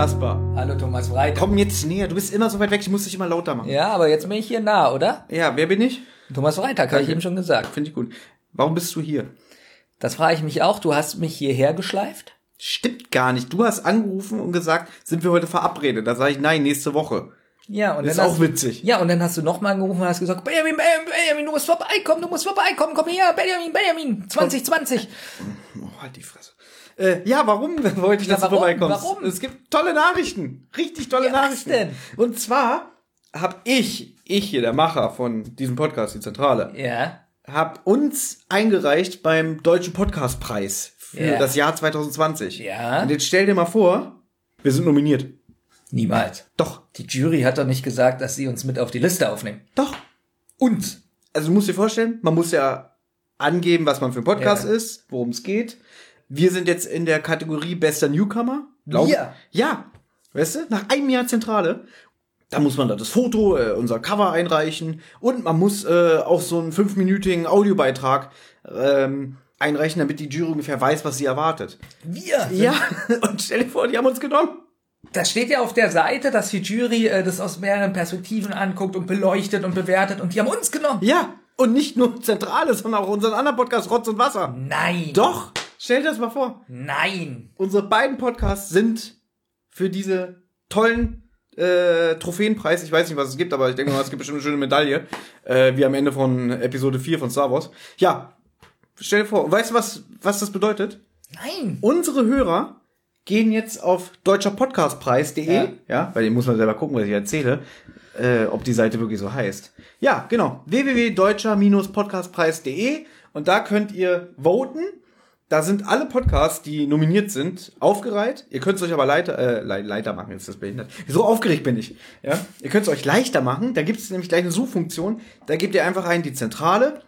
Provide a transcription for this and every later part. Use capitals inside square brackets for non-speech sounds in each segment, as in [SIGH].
Kasper. Hallo Thomas Freitag. Komm jetzt näher, du bist immer so weit weg, ich muss dich immer lauter machen. Ja, aber jetzt bin ich hier nah, oder? Ja, wer bin ich? Thomas Freitag, habe ich eben schon gesagt. Finde ich gut. Warum bist du hier? Das frage ich mich auch. Du hast mich hierher geschleift? Stimmt gar nicht. Du hast angerufen und gesagt, sind wir heute verabredet? Da sage ich nein, nächste Woche. Ja, und Das dann ist auch witzig. Ja, und dann hast du nochmal angerufen und hast gesagt, Benjamin, Benjamin, Benjamin, du musst vorbeikommen, du musst vorbeikommen, komm her, Benjamin, Benjamin, 2020. Oh, halt die Fresse. Äh, ja, warum [LAUGHS] wollte ich, dass warum? du vorbeikommst? Warum? Es gibt tolle Nachrichten. Richtig tolle Ja, was Nachrichten. denn? Und zwar hab ich, ich hier, der Macher von diesem Podcast, die Zentrale, Ja. hab uns eingereicht beim Deutschen Podcastpreis für Ja. das Jahr 2020. Ja. Und jetzt stell dir mal vor, wir sind nominiert. Niemals. Doch, Die Jury hat doch nicht gesagt, dass sie uns mit auf die Liste aufnehmen. doch. Und, also du musst dir vorstellen, man muss ja angeben, was man für ein Podcast Ja. ist, worum es geht. Wir sind jetzt in der Kategorie bester Newcomer. Wir? Ja. Weißt du, nach einem Jahr Zentrale, da muss man da das Foto, äh, unser Cover einreichen und man muss äh, auch so einen fünfminütigen Audiobeitrag ähm, einreichen, damit die Jury ungefähr weiß, was sie erwartet. Wir? Ja, [LAUGHS] und stell dir vor, die haben uns genommen. Das steht ja auf der Seite, dass die Jury äh, das aus mehreren Perspektiven anguckt und beleuchtet und bewertet und die haben uns genommen. Ja, und nicht nur Zentrale, sondern auch unseren anderen Podcast Rotz und Wasser. Nein. Doch, stell dir das mal vor. Nein. Unsere beiden Podcasts sind für diese tollen äh, Trophäenpreis, ich weiß nicht, was es gibt, aber ich denke mal, es gibt bestimmt eine schöne Medaille, äh, wie am Ende von Episode 4 von Star Wars. Ja, stell dir vor, weißt du, was, was das bedeutet? Nein. Unsere Hörer gehen jetzt auf deutscherpodcastpreis.de, ja. Ja. weil den muss man selber gucken, was ich erzähle, äh, ob die Seite wirklich so heißt. Ja, genau, www.deutscher-podcastpreis.de und da könnt ihr voten. Da sind alle Podcasts, die nominiert sind, aufgereiht. Ihr könnt es euch aber leiter, äh, le leiter machen, jetzt ist das behindert. So aufgeregt bin ich. Ja? Ihr könnt es euch leichter machen. Da gibt es nämlich gleich eine Suchfunktion. Da gebt ihr einfach rein die Zentrale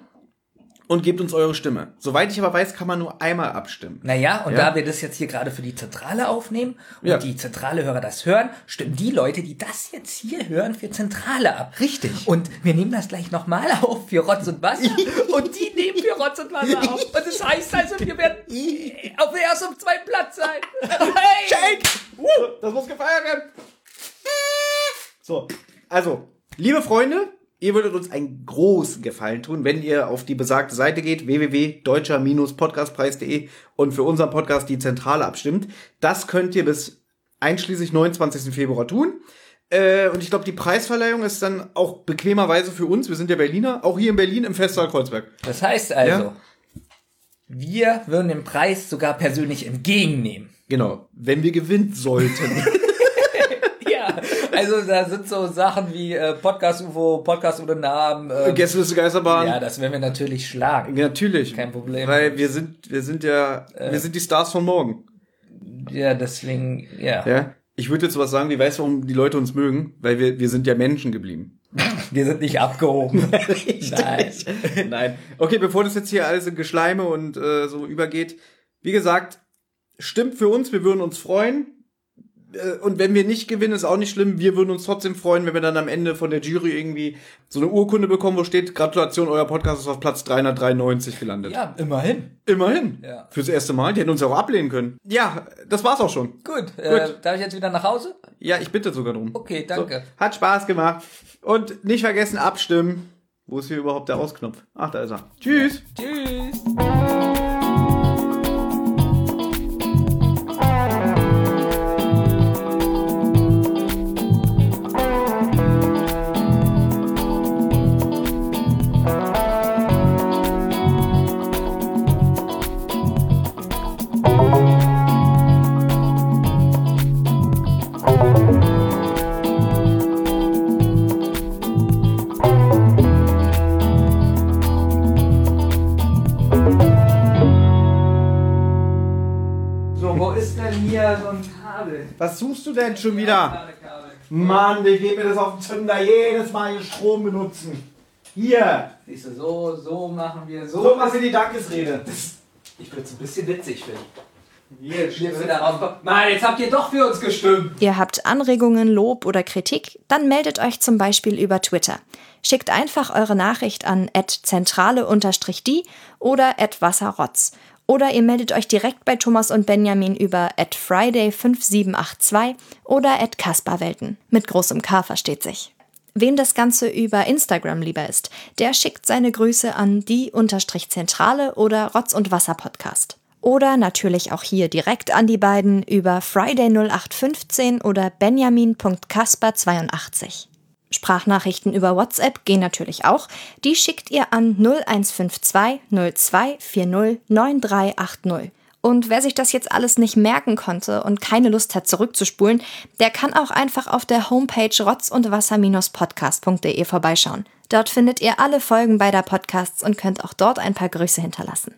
und gebt uns eure Stimme. Soweit ich aber weiß, kann man nur einmal abstimmen. Naja, und Ja. da wir das jetzt hier gerade für die Zentrale aufnehmen und Ja. die Zentrale-Hörer das hören, stimmen die Leute, die das jetzt hier hören, für Zentrale ab. Richtig. Und wir nehmen das gleich nochmal [LAUGHS] auf für Rotz und Wasser [LAUGHS] und die nehmen für Rotz und Wasser auf. Und das heißt also, wir werden auf der ersten und zweiten Platz sein. Hey! Shake! Das muss gefeiert werden. So, also, liebe Freunde, ihr würdet uns einen großen Gefallen tun, wenn ihr auf die besagte Seite geht, www.deutscher-podcastpreis.de und für unseren Podcast die Zentrale abstimmt. Das könnt ihr bis einschließlich 29. Februar tun. Äh, und ich glaube, die Preisverleihung ist dann auch bequemerweise für uns, wir sind ja Berliner, auch hier in Berlin im Festsaal Kreuzberg. Das heißt also, Ja. wir würden den Preis sogar persönlich entgegennehmen. Genau, wenn wir gewinnen sollten. [LAUGHS] Also da sind so Sachen wie äh, Podcast-UFO, Podcast ohne Namen. Äh, Gästeliste Geisterbahn. ja, das werden wir natürlich schlagen. Natürlich. Kein Problem. Weil wir sind, wir sind ja, wir sind die Stars von morgen. Ja, deswegen, ja. Ja. Ich würde jetzt was sagen, wie weißt du, warum die Leute uns mögen? Weil wir, wir sind ja Menschen geblieben. [LAUGHS] Wir sind nicht abgehoben. [LAUGHS] Nein. Nein. Okay, bevor das jetzt hier alles in Geschleime und äh, so übergeht, wie gesagt, stimmt für uns, wir würden uns freuen. Äh, Und wenn wir nicht gewinnen, ist auch nicht schlimm. Wir würden uns trotzdem freuen, wenn wir dann am Ende von der Jury irgendwie so eine Urkunde bekommen, wo steht, Gratulation, euer Podcast ist auf Platz 393 gelandet. Ja, immerhin. Immerhin. Ja. Fürs erste Mal. Die hätten uns ja auch ablehnen können. Ja, das war's auch schon. Gut, Äh, darf ich jetzt wieder nach Hause? Ja, ich bitte sogar drum. Okay, danke. So, hat Spaß gemacht. Und nicht vergessen, abstimmen. Wo ist hier überhaupt der Ausknopf? Ach, da ist er. Tschüss. Tschüss. Was suchst du denn schon wieder? Mann, ich gebe mir das auf den Zünder jedes Mal hier Strom benutzen. Hier. Siehst du, so, so machen wir, so. So machen wir die Dankesrede. Ich würde es ein bisschen witzig finden. Hier, Jetzt wieder rauskommen. Mann, jetzt habt ihr doch für uns gestimmt. Ihr habt Anregungen, Lob oder Kritik? Dann meldet euch zum Beispiel über Twitter. Schickt einfach eure Nachricht an zentrale-die oder @wasserrotz Oder ihr meldet euch direkt bei Thomas und Benjamin über at friday5782 oder at kasperwelten. Mit großem K versteht sich. Wem das Ganze über Instagram lieber ist, der schickt seine Grüße an die-zentrale oder Rotz und Wasser Podcast. Oder natürlich auch hier direkt an die beiden über Friday0815 oder benjamin.kasper82. Sprachnachrichten über WhatsApp gehen natürlich auch. Die schickt ihr an 0152 0240 9380. Und wer sich das jetzt alles nicht merken konnte und keine Lust hat zurückzuspulen, der kann auch einfach auf der Homepage rotz und wasser-podcast.de vorbeischauen. Dort findet ihr alle Folgen beider Podcasts und könnt auch dort ein paar Grüße hinterlassen.